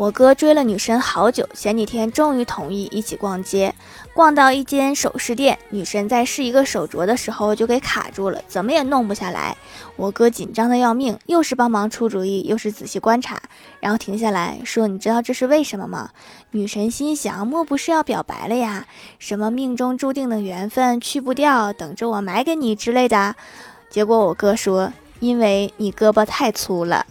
我哥追了女神好久前几天终于同意一起逛街。逛到一间首饰店女神在试一个手镯的时候就给卡住了怎么也弄不下来。我哥紧张的要命又是帮忙出主意又是仔细观察然后停下来说你知道这是为什么吗？女神心想莫不是要表白了呀？什么命中注定的缘分去不掉等着我买给你之类的。结果我哥说因为你胳膊太粗了。